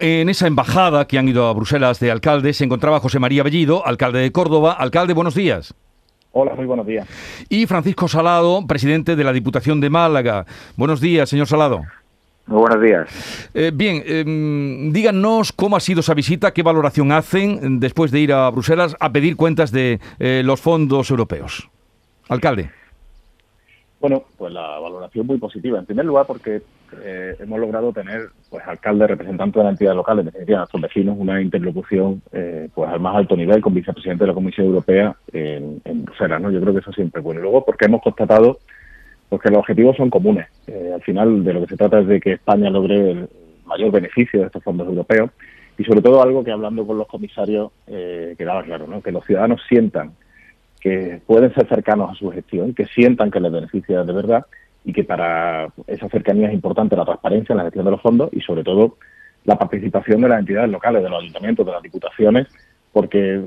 en esa embajada que han ido a Bruselas de alcaldes se encontraba José María Bellido, alcalde de Córdoba. Alcalde, buenos días. Hola, muy buenos días. Y Francisco Salado, presidente de la Diputación de Málaga. Buenos días, señor Salado. Muy buenos días. Eh, bien, em, díganos cómo ha sido esa visita, qué valoración hacen después de ir a Bruselas a pedir cuentas de eh, los fondos europeos. Alcalde. Bueno, pues la valoración muy positiva. En primer lugar, porque eh, hemos logrado tener, pues, alcalde, representante de la entidad local, en definitiva, nuestros vecinos, una interlocución, eh, pues, al más alto nivel con vicepresidente de la Comisión Europea en, Bruselas, ¿no? Yo creo que eso siempre es bueno. Luego, porque hemos constatado pues, que los objetivos son comunes. Eh, al final, de lo que se trata es de que España logre el mayor beneficio de estos fondos europeos y, sobre todo, algo que hablando con los comisarios quedaba claro, ¿no? Que los ciudadanos sientan que pueden ser cercanos a su gestión, que sientan que les beneficia de verdad y que para esa cercanía es importante la transparencia en la gestión de los fondos y sobre todo la participación de las entidades locales, de los ayuntamientos, de las diputaciones, porque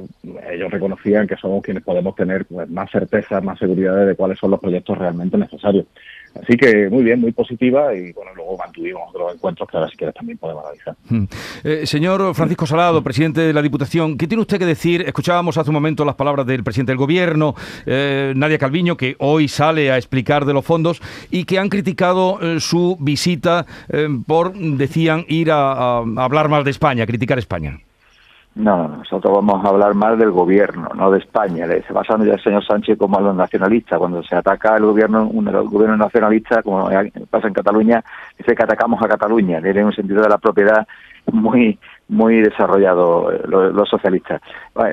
ellos reconocían que somos quienes podemos tener pues, más certeza, más seguridad de cuáles son los proyectos realmente necesarios. Así que muy bien, muy positiva y bueno, luego mantuvimos otros encuentros que ahora si quieres también podemos analizar. Hmm. Eh, señor Francisco Salado, presidente de la Diputación, ¿qué tiene usted que decir? Escuchábamos hace un momento las palabras del presidente del Gobierno, eh, Nadia Calviño, que hoy sale a explicar de los fondos y que han criticado eh, su visita por, decían, ir a hablar mal de España, criticar España. No, nosotros vamos a hablar más del gobierno, no de España. Se basando ya el señor Sánchez como a los nacionalistas. Cuando se ataca al gobierno, un gobierno nacionalista, como pasa en Cataluña, dice que atacamos a Cataluña. Tiene un sentido de la propiedad muy muy desarrollado eh, los, socialistas.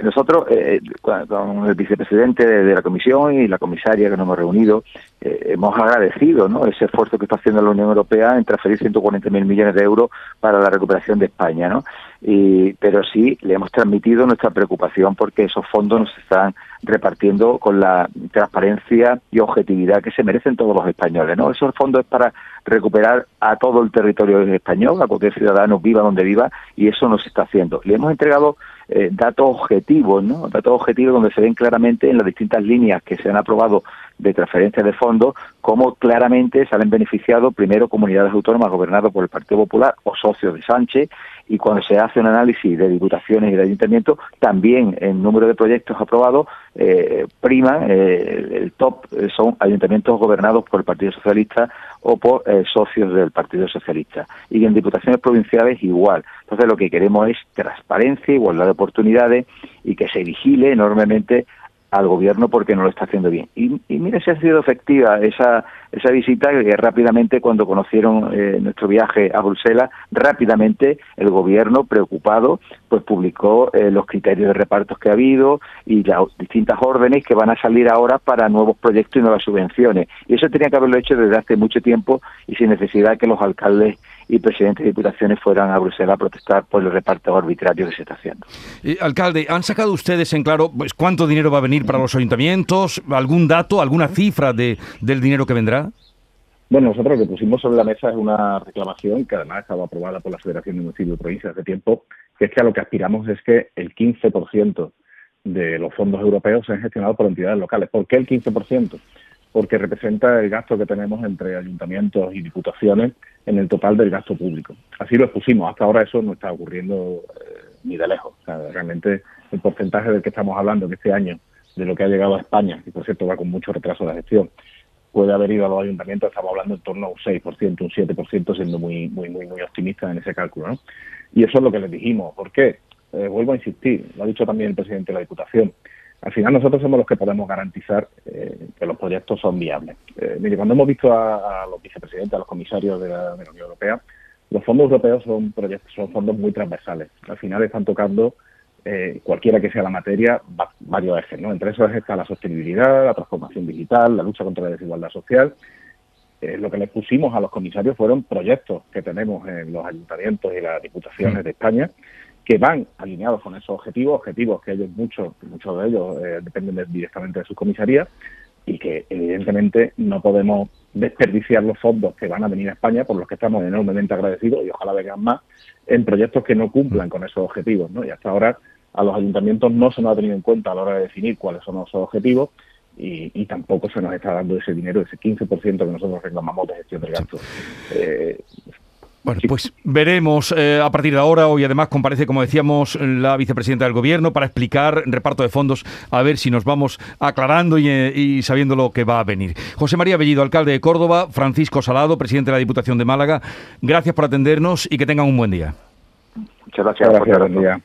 nosotros, eh, con el vicepresidente de, la comisión y la comisaria que nos hemos reunido, eh, hemos agradecido ¿no? ese esfuerzo que está haciendo la Unión Europea en transferir 140.000 millones de euros para la recuperación de España. ¿no? Y, pero sí le hemos transmitido nuestra preocupación porque esos fondos nos están repartiendo con la transparencia y objetividad que se merecen todos los españoles. ¿no? Esos fondos es para recuperar a todo el territorio español, a cualquier ciudadano viva donde viva, y eso no se está haciendo. Le hemos entregado eh, datos objetivos, ¿no? Datos objetivos donde se ven claramente en las distintas líneas que se han aprobado de transferencia de fondos, cómo claramente salen beneficiados primero comunidades autónomas gobernadas por el Partido Popular o socios de Sánchez, y cuando se hace un análisis de diputaciones y de ayuntamientos, también el número de proyectos aprobados eh, prima, eh, el top eh, son ayuntamientos gobernados por el Partido Socialista o por eh, socios del Partido Socialista. Y en diputaciones provinciales igual. Entonces lo que queremos es transparencia, igualdad de oportunidades y que se vigile enormemente al gobierno porque no lo está haciendo bien. Y, y mire si ha sido efectiva esa, esa visita que rápidamente cuando conocieron eh, nuestro viaje a Bruselas, rápidamente el gobierno preocupado pues publicó eh, los criterios de repartos que ha habido y las distintas órdenes que van a salir ahora para nuevos proyectos y nuevas subvenciones. Y eso tenía que haberlo hecho desde hace mucho tiempo y sin necesidad que los alcaldes y presidentes de diputaciones fueran a Bruselas a protestar por el reparto arbitrario que se está haciendo. Eh, alcalde, ¿han sacado ustedes en claro pues, cuánto dinero va a venir para los ayuntamientos? ¿Algún dato, alguna cifra de, del dinero que vendrá? Bueno, nosotros lo que pusimos sobre la mesa es una reclamación que además estaba aprobada por la Federación de Municipios y Provincias hace tiempo, que es que a lo que aspiramos es que el 15% de los fondos europeos sean gestionados por entidades locales. ¿Por qué el 15%? Porque representa el gasto que tenemos entre ayuntamientos y diputaciones en el total del gasto público. Así lo expusimos. Hasta ahora eso no está ocurriendo eh, ni de lejos. realmente el porcentaje del que estamos hablando que este año de lo que ha llegado a España, y por cierto va con mucho retraso de gestión, puede haber ido a los ayuntamientos, estamos hablando en torno a un 6%, un 7%, siendo muy, muy, muy, muy optimistas en ese cálculo. ¿no? Y eso es lo que les dijimos. ¿Por qué? Eh, vuelvo a insistir, lo ha dicho también el presidente de la Diputación. Al final nosotros somos los que podemos garantizar eh, que los proyectos son viables. Eh, mire, cuando hemos visto a, los vicepresidentes, a los comisarios de la, Unión Europea, los fondos europeos son proyectos, son fondos muy transversales. Al final están tocando eh, cualquiera que sea la materia, varios ejes, ¿no? Entre esos está la sostenibilidad, la transformación digital, la lucha contra la desigualdad social. Eh, lo que les pusimos a los comisarios fueron proyectos que tenemos en los ayuntamientos y las diputaciones de España que van alineados con esos objetivos, objetivos que ellos muchos, muchos de ellos eh, dependen directamente de sus comisarías y que evidentemente no podemos desperdiciar los fondos que van a venir a España, por los que estamos enormemente agradecidos y ojalá vengan más, en proyectos que no cumplan con esos objetivos. ¿no? Y hasta ahora a los ayuntamientos no se nos ha tenido en cuenta a la hora de definir cuáles son esos objetivos y, tampoco se nos está dando ese dinero, ese 15% que nosotros reclamamos de gestión del gasto. Eh, Bueno, pues veremos eh, a partir de ahora. Hoy además comparece, como decíamos, la vicepresidenta del Gobierno para explicar reparto de fondos, a ver si nos vamos aclarando y, eh, y, sabiendo lo que va a venir. José María Bellido, alcalde de Córdoba, Francisco Salado, presidente de la Diputación de Málaga, gracias por atendernos y que tengan un buen día. Muchas gracias. gracias buen día.